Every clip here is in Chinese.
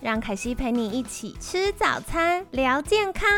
让凯西陪你一起吃早餐，聊健康。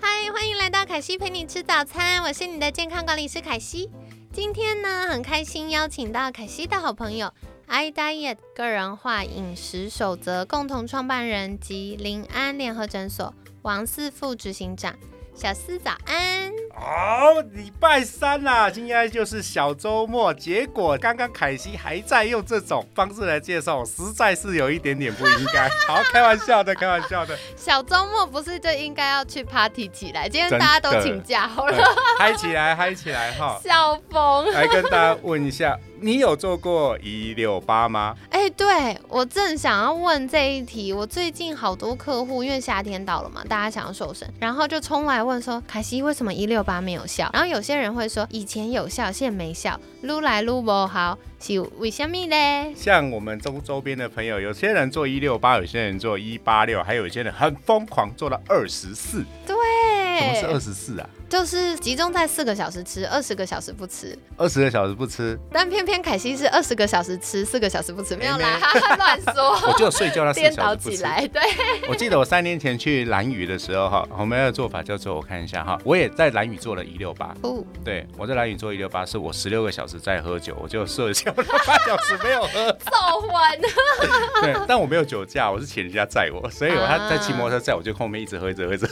嗨，欢迎来到凯西陪你吃早餐，我是你的健康管理师凯西。今天呢，很开心邀请到凯西的好朋友，iDiet 个人化饮食守则共同创办人及临安联合诊所王四副执行长。小思早安，好，礼拜三啦，今天就是小周末。结果刚刚凯西还在用这种方式来介绍，实在是有一点点不应该。好，开玩笑的，开玩笑的。小周末不是就应该要去 party 起来？今天大家都请假，好了，嗨起来，嗨起来哈！笑疯，来跟大家问一下。你有做过一六八吗？哎，对我正想要问这一题。我最近好多客户，因为夏天到了嘛，大家想要瘦身，然后就冲来问说：“凯西，为什么一六八没有效？”然后有些人会说：“以前有效，现在没效，撸来撸不好，是为什么呢？”像我们周周边的朋友，有些人做一六八，有些人做一八六，还有一些人很疯狂做到二十四。对，什么是二十四啊？就是集中在四个小时吃，二十个小时不吃。二十个小时不吃，但偏偏凯西是二十个小时吃，四个小时不吃，没有啦，乱说。我就睡觉那四小时颠倒起来，对。我记得我三年前去蓝屿的时候，哈，我们的做法叫做我看一下哈，我也在蓝屿做了一六八。哦。对，我在蓝屿做一六八，是我十六个小时在喝酒，我就睡觉了八小时没有喝。走完。对，但我没有酒驾，我是请人家载我，所以我他在骑摩托车载我，就后面一直喝，一直喝，一直。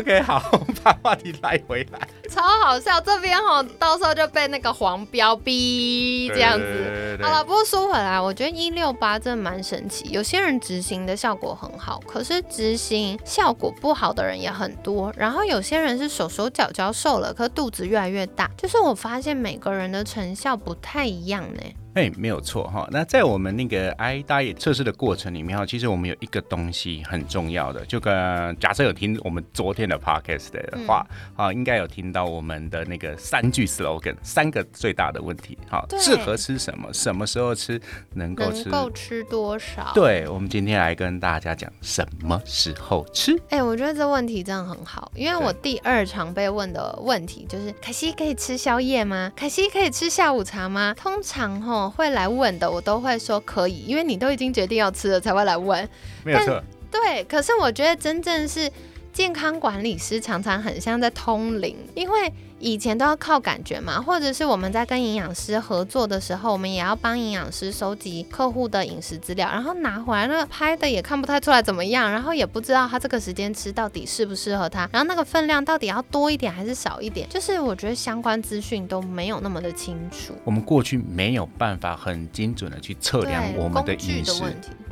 OK，好，把话题拉回来。超好笑，这边哈，到时候就被那个黄标逼这样子。好了，不过说回来，我觉得一六八真的蛮神奇。有些人执行的效果很好，可是执行效果不好的人也很多。然后有些人是手手脚脚瘦了，可肚子越来越大。就是我发现每个人的成效不太一样呢。哎，没有错哈。那在我们那个 i diet 测试的过程里面哈，其实我们有一个东西很重要的，就跟假设有听我们昨天的 podcast 的话啊，应该有听到我们的那个三句 slogan，三个最大的问题，好，适合吃什么，什么时候吃，能够吃，能够吃多少？对，我们今天来跟大家讲什么时候吃。哎，我觉得这问题真的很好，因为我第二常被问的问题就是：凯西可以吃宵夜吗？凯西可以吃下午茶吗？通常哈。会来问的，我都会说可以，因为你都已经决定要吃了才会来问。没有错，对。可是我觉得真正是健康管理师常常很像在通灵，因为。以前都要靠感觉嘛，或者是我们在跟营养师合作的时候，我们也要帮营养师收集客户的饮食资料，然后拿回来那拍的也看不太出来怎么样，然后也不知道他这个时间吃到底适不适合他，然后那个分量到底要多一点还是少一点，就是我觉得相关资讯都没有那么的清楚。我们过去没有办法很精准的去测量我们的饮食。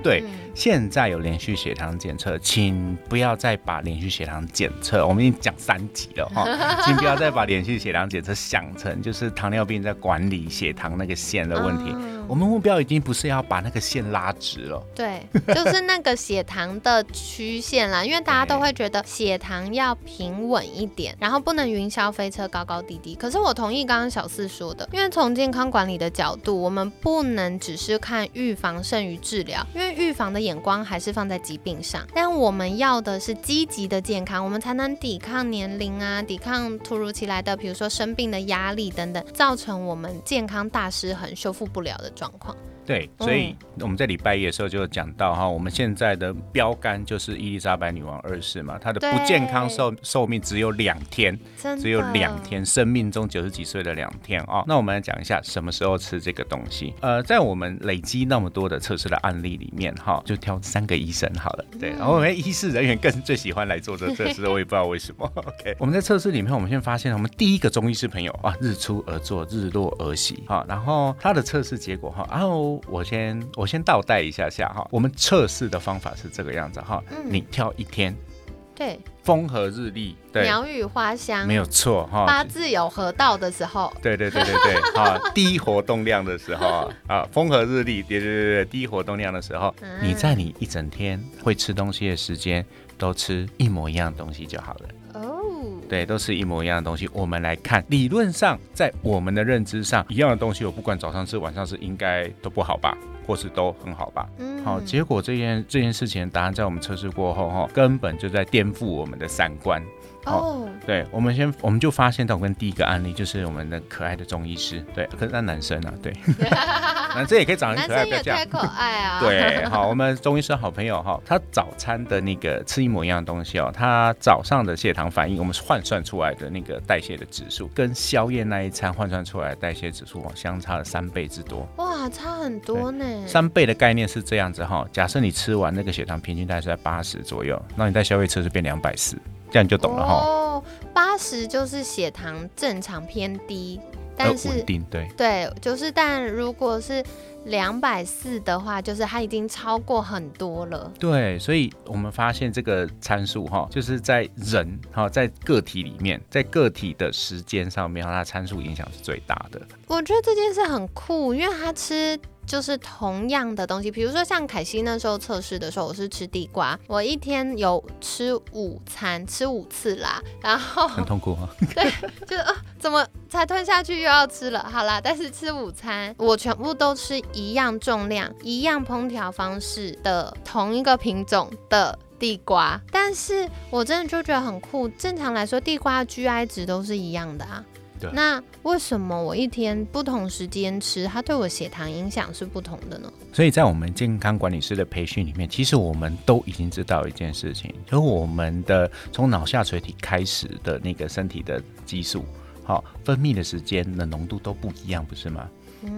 对，现在有连续血糖检测，请不要再把连续血糖检测，我们已经讲三集了哈，请不要再把连。连续血糖检测想成就是糖尿病在管理血糖那个线的问题。我们目标已经不是要把那个线拉直了，对，就是那个血糖的曲线啦。因为大家都会觉得血糖要平稳一点，然后不能云霄飞车高高低低。可是我同意刚刚小四说的，因为从健康管理的角度，我们不能只是看预防胜于治疗，因为预防的眼光还是放在疾病上。但我们要的是积极的健康，我们才能抵抗年龄啊，抵抗突如其来的，比如说生病的压力等等，造成我们健康大失衡、修复不了的。状况。对，所以我们在礼拜一的时候就讲到哈，我们现在的标杆就是伊丽莎白女王二世嘛，她的不健康寿寿命只有两天，只有两天，生命中九十几岁的两天啊。那我们来讲一下什么时候吃这个东西。呃，在我们累积那么多的测试的案例里面哈，就挑三个医生好了。对，然后我们医师人员更最喜欢来做这测试，我也不知道为什么。OK，我们在测试里面，我们先发现我们第一个中医师朋友啊，日出而作，日落而息哈，然后他的测试结果哈，然后。我先我先倒带一下下哈，我们测试的方法是这个样子哈，你挑一天，对，风和日丽，对，鸟语花香，没有错哈。八字有合到的时候，对对对对对，啊，低活动量的时候啊，风和日丽，对对对对，低活动量的时候，你在你一整天会吃东西的时间，都吃一模一样的东西就好了。哦，对，都是一模一样的东西。我们来看，理论上在我们的认知上，一样的东西，我不管早上吃晚上吃，应该都不好吧？或是都很好吧？嗯，好，结果这件这件事情的答案在我们测试过后，哈，根本就在颠覆我们的三观。哦，对，我们先我们就发现到，跟第一个案例就是我们的可爱的中医师，对，可是那男生啊，对，男生也可以长得可爱，不要这样，可爱啊，对，好，我们中医师好朋友哈，他早餐的那个吃一模一样的东西哦，他早上的血糖反应，我们换算出来的那个代谢的指数，跟宵夜那一餐换算出来的代谢指数哦，相差了三倍之多，哇，差很多呢。三倍的概念是这样子哈，假设你吃完那个血糖平均大概是在八十左右，那你在宵夜吃是变两百四。这样就懂了哈。哦，八十就是血糖正常偏低，但是稳定对对，就是但如果是两百四的话，就是它已经超过很多了。对，所以我们发现这个参数哈，就是在人哈，在个体里面，在个体的时间上面，它参数影响是最大的。我觉得这件事很酷，因为他吃。就是同样的东西，比如说像凯西那时候测试的时候，我是吃地瓜，我一天有吃午餐，吃五次啦，然后很痛苦啊。对，就是啊，怎么才吞下去又要吃了？好啦，但是吃午餐我全部都吃一样重量、一样烹调方式的同一个品种的地瓜，但是我真的就觉得很酷。正常来说，地瓜 GI 值都是一样的啊。那为什么我一天不同时间吃，它对我血糖影响是不同的呢？所以在我们健康管理师的培训里面，其实我们都已经知道一件事情，就是我们的从脑下垂体开始的那个身体的激素，好分泌的时间的浓度都不一样，不是吗？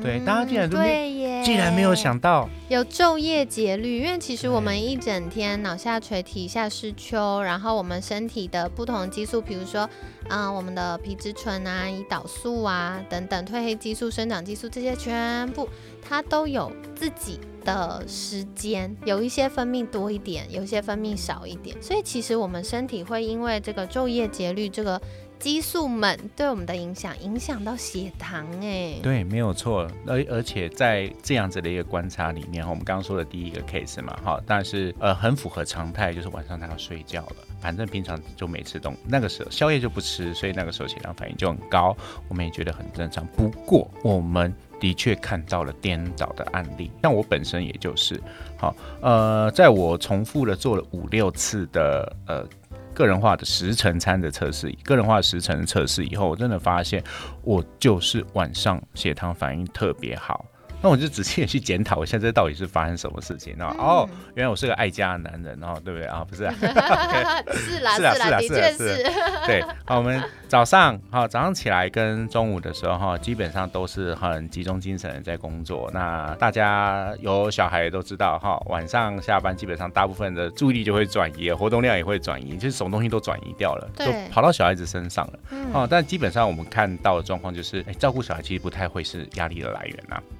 对，大家竟然都没，竟然没有想到有昼夜节律，因为其实我们一整天脑下垂体、下视丘，然后我们身体的不同激素，比如说，嗯，我们的皮质醇啊、胰岛素啊等等，褪黑激素、生长激素这些全部，它都有自己的时间，有一些分泌多一点，有一些分泌少一点，所以其实我们身体会因为这个昼夜节律这个。激素们对我们的影响，影响到血糖哎，对，没有错。而而且在这样子的一个观察里面，我们刚刚说的第一个 case 嘛，哈，但是呃很符合常态，就是晚上他要睡觉了，反正平常就没吃东，那个时候宵夜就不吃，所以那个时候血糖反应就很高，我们也觉得很正常。不过我们的确看到了颠倒的案例，像我本身也就是，好，呃，在我重复的做了五六次的呃。个人化的十成餐的测试，个人化十成的测试以后，我真的发现我就是晚上血糖反应特别好。那我就仔细的去检讨，我现在到底是发生什么事情？然后哦，原来我是个爱家的男人，然后对不对啊？不是，是啦，是啦，的确是。对，好，我们早上好，早上起来跟中午的时候哈，基本上都是很集中精神在工作。那大家有小孩都知道哈，晚上下班基本上大部分的注意力就会转移，活动量也会转移，就是什么东西都转移掉了，就跑到小孩子身上了。哦，但基本上我们看到的状况就是，哎，照顾小孩其实不太会是压力的来源呐。嗯，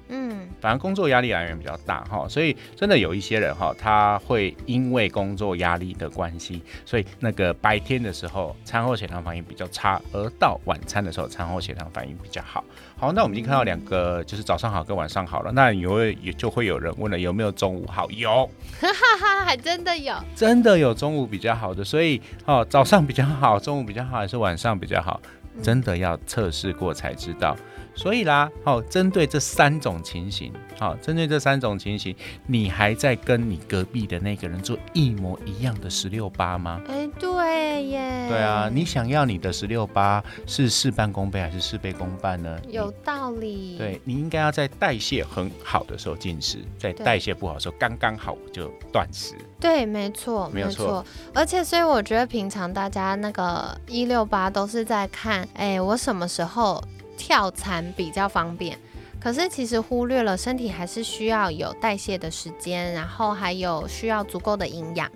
反正工作压力来源比较大哈，所以真的有一些人哈，他会因为工作压力的关系，所以那个白天的时候餐后血糖反应比较差，而到晚餐的时候餐后血糖反应比较好。好，那我们已经看到两个，就是早上好跟晚上好了。那有也就会有人问了，有没有中午好？有，哈哈，还真的有，真的有中午比较好的。所以哦，早上比较好，中午比较好，还是晚上比较好？真的要测试过才知道。所以啦，好，针对这三种情形，好，针对这三种情形，你还在跟你隔壁的那个人做一模一样的十六八吗？哎，对耶。对啊，你想要你的十六八是事半功倍还是事倍功半呢？有道理。对你应该要在代谢很好的时候进食，在代谢不好的时候刚刚好就断食。对，没错，没错。而且，所以我觉得平常大家那个一六八都是在看，哎，我什么时候？跳餐比较方便，可是其实忽略了身体还是需要有代谢的时间，然后还有需要足够的营养。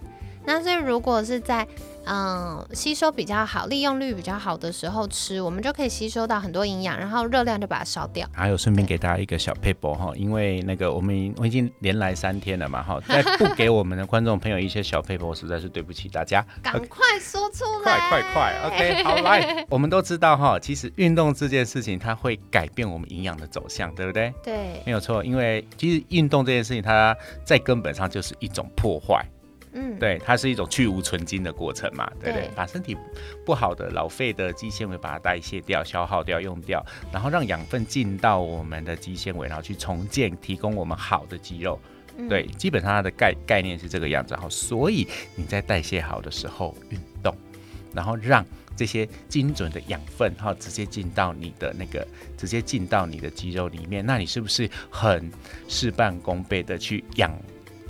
那所以如果是在嗯，吸收比较好、利用率比较好的时候吃，我们就可以吸收到很多营养，然后热量就把它烧掉。还有顺便给大家一个小 paper 哈，因为那个我们我已经连来三天了嘛哈，再 不给我们的观众朋友一些小 paper，实在是对不起大家。赶快说出来！快快快！OK，好来，我们都知道哈，其实运动这件事情它会改变我们营养的走向，对不对？对，没有错，因为其实运动这件事情，它在根本上就是一种破坏。嗯，对，它是一种去无存精的过程嘛，对不对？把身体不好的老废的肌纤维把它代谢掉、消耗掉、用掉，然后让养分进到我们的肌纤维，然后去重建，提供我们好的肌肉。对，基本上它的概概念是这个样子哈。所以你在代谢好的时候运动，然后让这些精准的养分哈直接进到你的那个，直接进到你的肌肉里面，那你是不是很事半功倍的去养？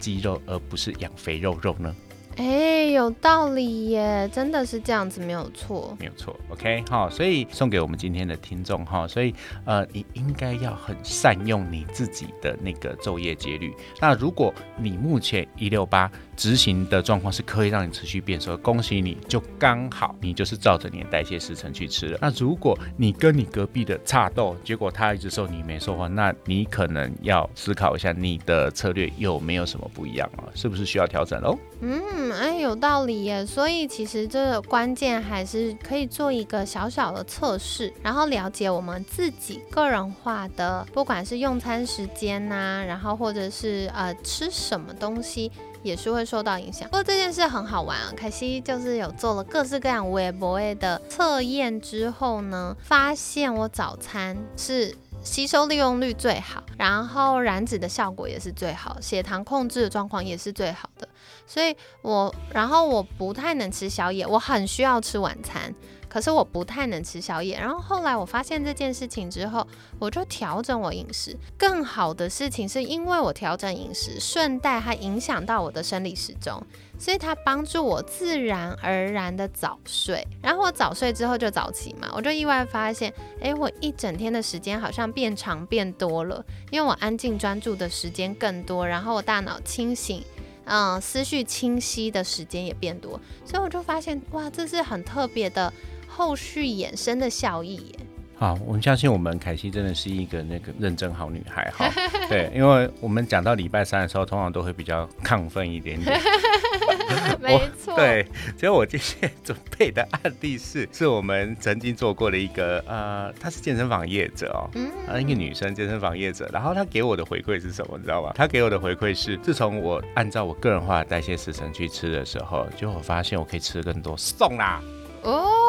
肌肉，而不是养肥肉肉呢？哎，有道理耶，真的是这样子，没有错，没有错。OK，好，所以送给我们今天的听众哈，所以呃，你应该要很善用你自己的那个昼夜节律。那如果你目前一六八。执行的状况是可以让你持续变瘦，恭喜你，就刚好你就是照着你的代谢时程去吃了。那如果你跟你隔壁的差豆，结果他一直瘦，你没瘦的话，那你可能要思考一下你的策略有没有什么不一样啊？是不是需要调整喽？嗯，哎，有道理耶。所以其实这个关键还是可以做一个小小的测试，然后了解我们自己个人化的，不管是用餐时间呐，然后或者是呃吃什么东西。也是会受到影响。不过这件事很好玩啊，凯西就是有做了各式各样微博的测验之后呢，发现我早餐是吸收利用率最好，然后燃脂的效果也是最好，血糖控制的状况也是最好的。所以我，然后我不太能吃宵夜，我很需要吃晚餐。可是我不太能吃宵夜，然后后来我发现这件事情之后，我就调整我饮食。更好的事情是因为我调整饮食，顺带还影响到我的生理时钟，所以它帮助我自然而然的早睡。然后我早睡之后就早起嘛，我就意外发现，哎，我一整天的时间好像变长变多了，因为我安静专注的时间更多，然后我大脑清醒，嗯，思绪清晰的时间也变多，所以我就发现，哇，这是很特别的。后续衍生的效益耶。好，我们相信我们凯西真的是一个那个认真好女孩哈。对，因为我们讲到礼拜三的时候，通常都会比较亢奋一点点。没错。对，所以我今天准备的案例是，是我们曾经做过的一个呃，她是健身房业者哦，嗯，一个女生健身房业者，然后她给我的回馈是什么，你知道吗？她给我的回馈是，自从我按照我个人化的代谢时程去吃的时候，就我发现我可以吃更多，送啦。哦。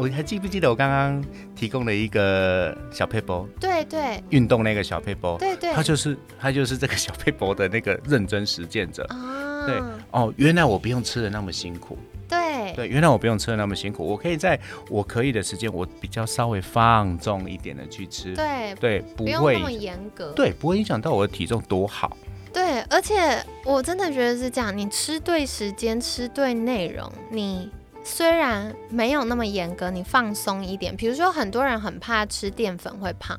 我还记不记得我刚刚提供了一个小配包？对对，运动那个小配包，对对，他就是他就是这个小配包的那个认真实践者啊。对哦，原来我不用吃的那么辛苦。对对，原来我不用吃的那么辛苦，我可以在我可以的时间，我比较稍微放纵一点的去吃。对对，不会那么严格。对，不会影响到我的体重，多好。对，而且我真的觉得是这样，你吃对时间，吃对内容，你。虽然没有那么严格，你放松一点。比如说，很多人很怕吃淀粉会胖，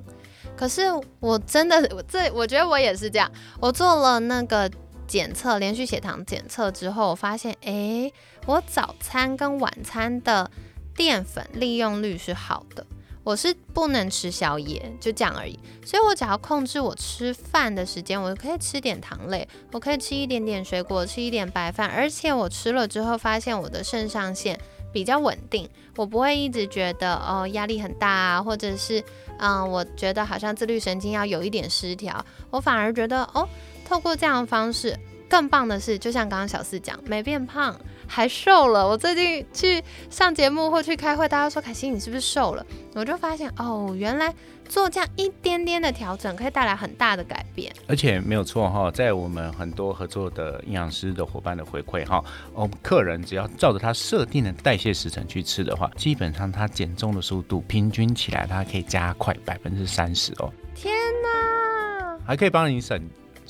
可是我真的，我这我觉得我也是这样。我做了那个检测，连续血糖检测之后，我发现，哎，我早餐跟晚餐的淀粉利用率是好的。我是不能吃宵夜，就这样而已。所以我只要控制我吃饭的时间，我可以吃点糖类，我可以吃一点点水果，吃一点白饭。而且我吃了之后，发现我的肾上腺比较稳定，我不会一直觉得哦压力很大啊，或者是嗯，我觉得好像自律神经要有一点失调。我反而觉得哦，透过这样的方式，更棒的是，就像刚刚小四讲，没变胖。还瘦了，我最近去上节目或去开会，大家说凯西你是不是瘦了？我就发现哦，原来做这样一点点的调整可以带来很大的改变。而且没有错哈，在我们很多合作的营养师的伙伴的回馈哈，我们客人只要照着他设定的代谢时程去吃的话，基本上他减重的速度平均起来，它可以加快百分之三十哦。天哪！还可以帮你省。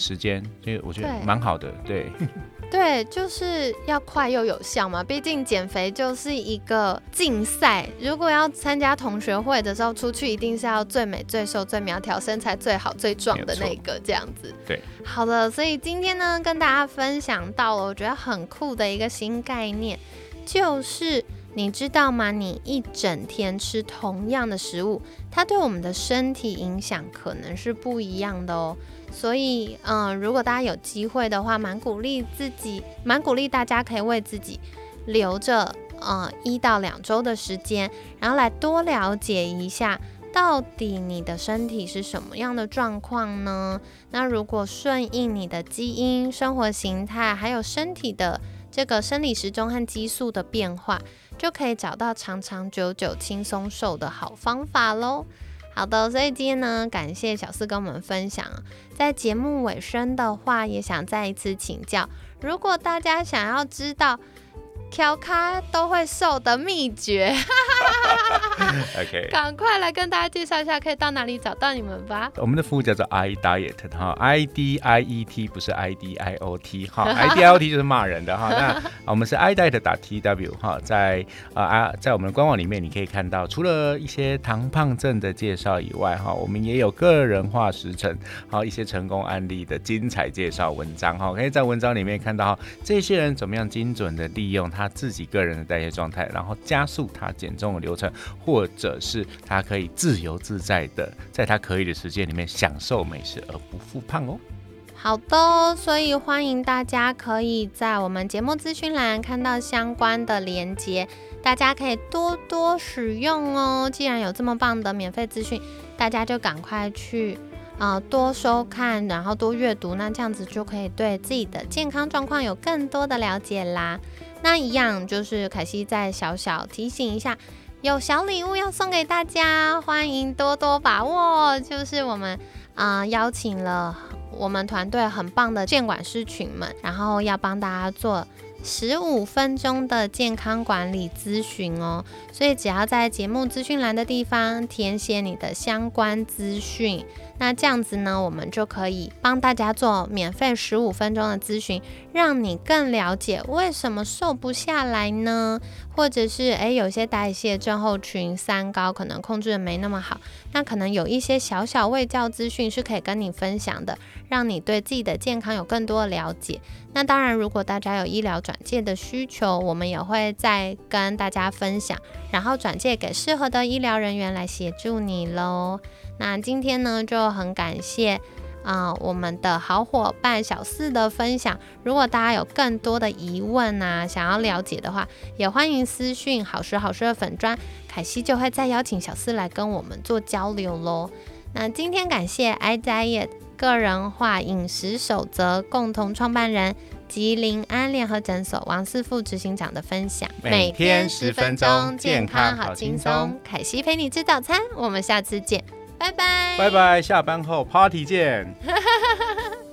时间，所以我觉得蛮好的。对，对，就是要快又有效嘛。毕竟减肥就是一个竞赛，如果要参加同学会的时候，出去一定是要最美、最瘦、最苗条、身材最好、最壮的那个这样子。对，好的，所以今天呢，跟大家分享到了我觉得很酷的一个新概念，就是。你知道吗？你一整天吃同样的食物，它对我们的身体影响可能是不一样的哦。所以，嗯，如果大家有机会的话，蛮鼓励自己，蛮鼓励大家可以为自己留着，呃，一到两周的时间，然后来多了解一下，到底你的身体是什么样的状况呢？那如果顺应你的基因、生活形态，还有身体的这个生理时钟和激素的变化。就可以找到长长久久、轻松瘦的好方法喽。好的，所以今天呢，感谢小四跟我们分享。在节目尾声的话，也想再一次请教，如果大家想要知道。调咖都会瘦的秘诀，OK，赶快来跟大家介绍一下，可以到哪里找到你们吧。我们的服务叫做 i diet 哈，I D I E T 不是 I D I O T 哈，I D I O T 就是骂人的哈。那我们是 i diet 打 T W 哈，在啊啊，在我们的官网里面你可以看到，除了一些糖胖症的介绍以外哈，我们也有个人化时程，好一些成功案例的精彩介绍文章哈，可以在文章里面看到哈这些人怎么样精准的利用他。他自己个人的代谢状态，然后加速他减重的流程，或者是他可以自由自在的在他可以的时间里面享受美食而不复胖哦。好的，所以欢迎大家可以在我们节目资讯栏看到相关的连接，大家可以多多使用哦。既然有这么棒的免费资讯，大家就赶快去啊多收看，然后多阅读，那这样子就可以对自己的健康状况有更多的了解啦。那一样就是凯西再小小提醒一下，有小礼物要送给大家，欢迎多多把握。就是我们啊邀请了我们团队很棒的监管师群们，然后要帮大家做十五分钟的健康管理咨询哦。所以只要在节目资讯栏的地方填写你的相关资讯。那这样子呢，我们就可以帮大家做免费十五分钟的咨询，让你更了解为什么瘦不下来呢？或者是诶，有些代谢症候群三高可能控制的没那么好，那可能有一些小小卫教资讯是可以跟你分享的，让你对自己的健康有更多的了解。那当然，如果大家有医疗转介的需求，我们也会再跟大家分享，然后转借给适合的医疗人员来协助你喽。那今天呢，就很感谢啊我们的好伙伴小四的分享。如果大家有更多的疑问啊，想要了解的话，也欢迎私讯好时好吃的粉砖，凯西就会再邀请小四来跟我们做交流喽。那今天感谢 i diet 个人化饮食守则共同创办人吉林安联合诊所王师傅执行长的分享。每天十分钟，健康好轻松。凯西陪你吃早餐，我们下次见。拜拜，拜拜，下班后 party 见。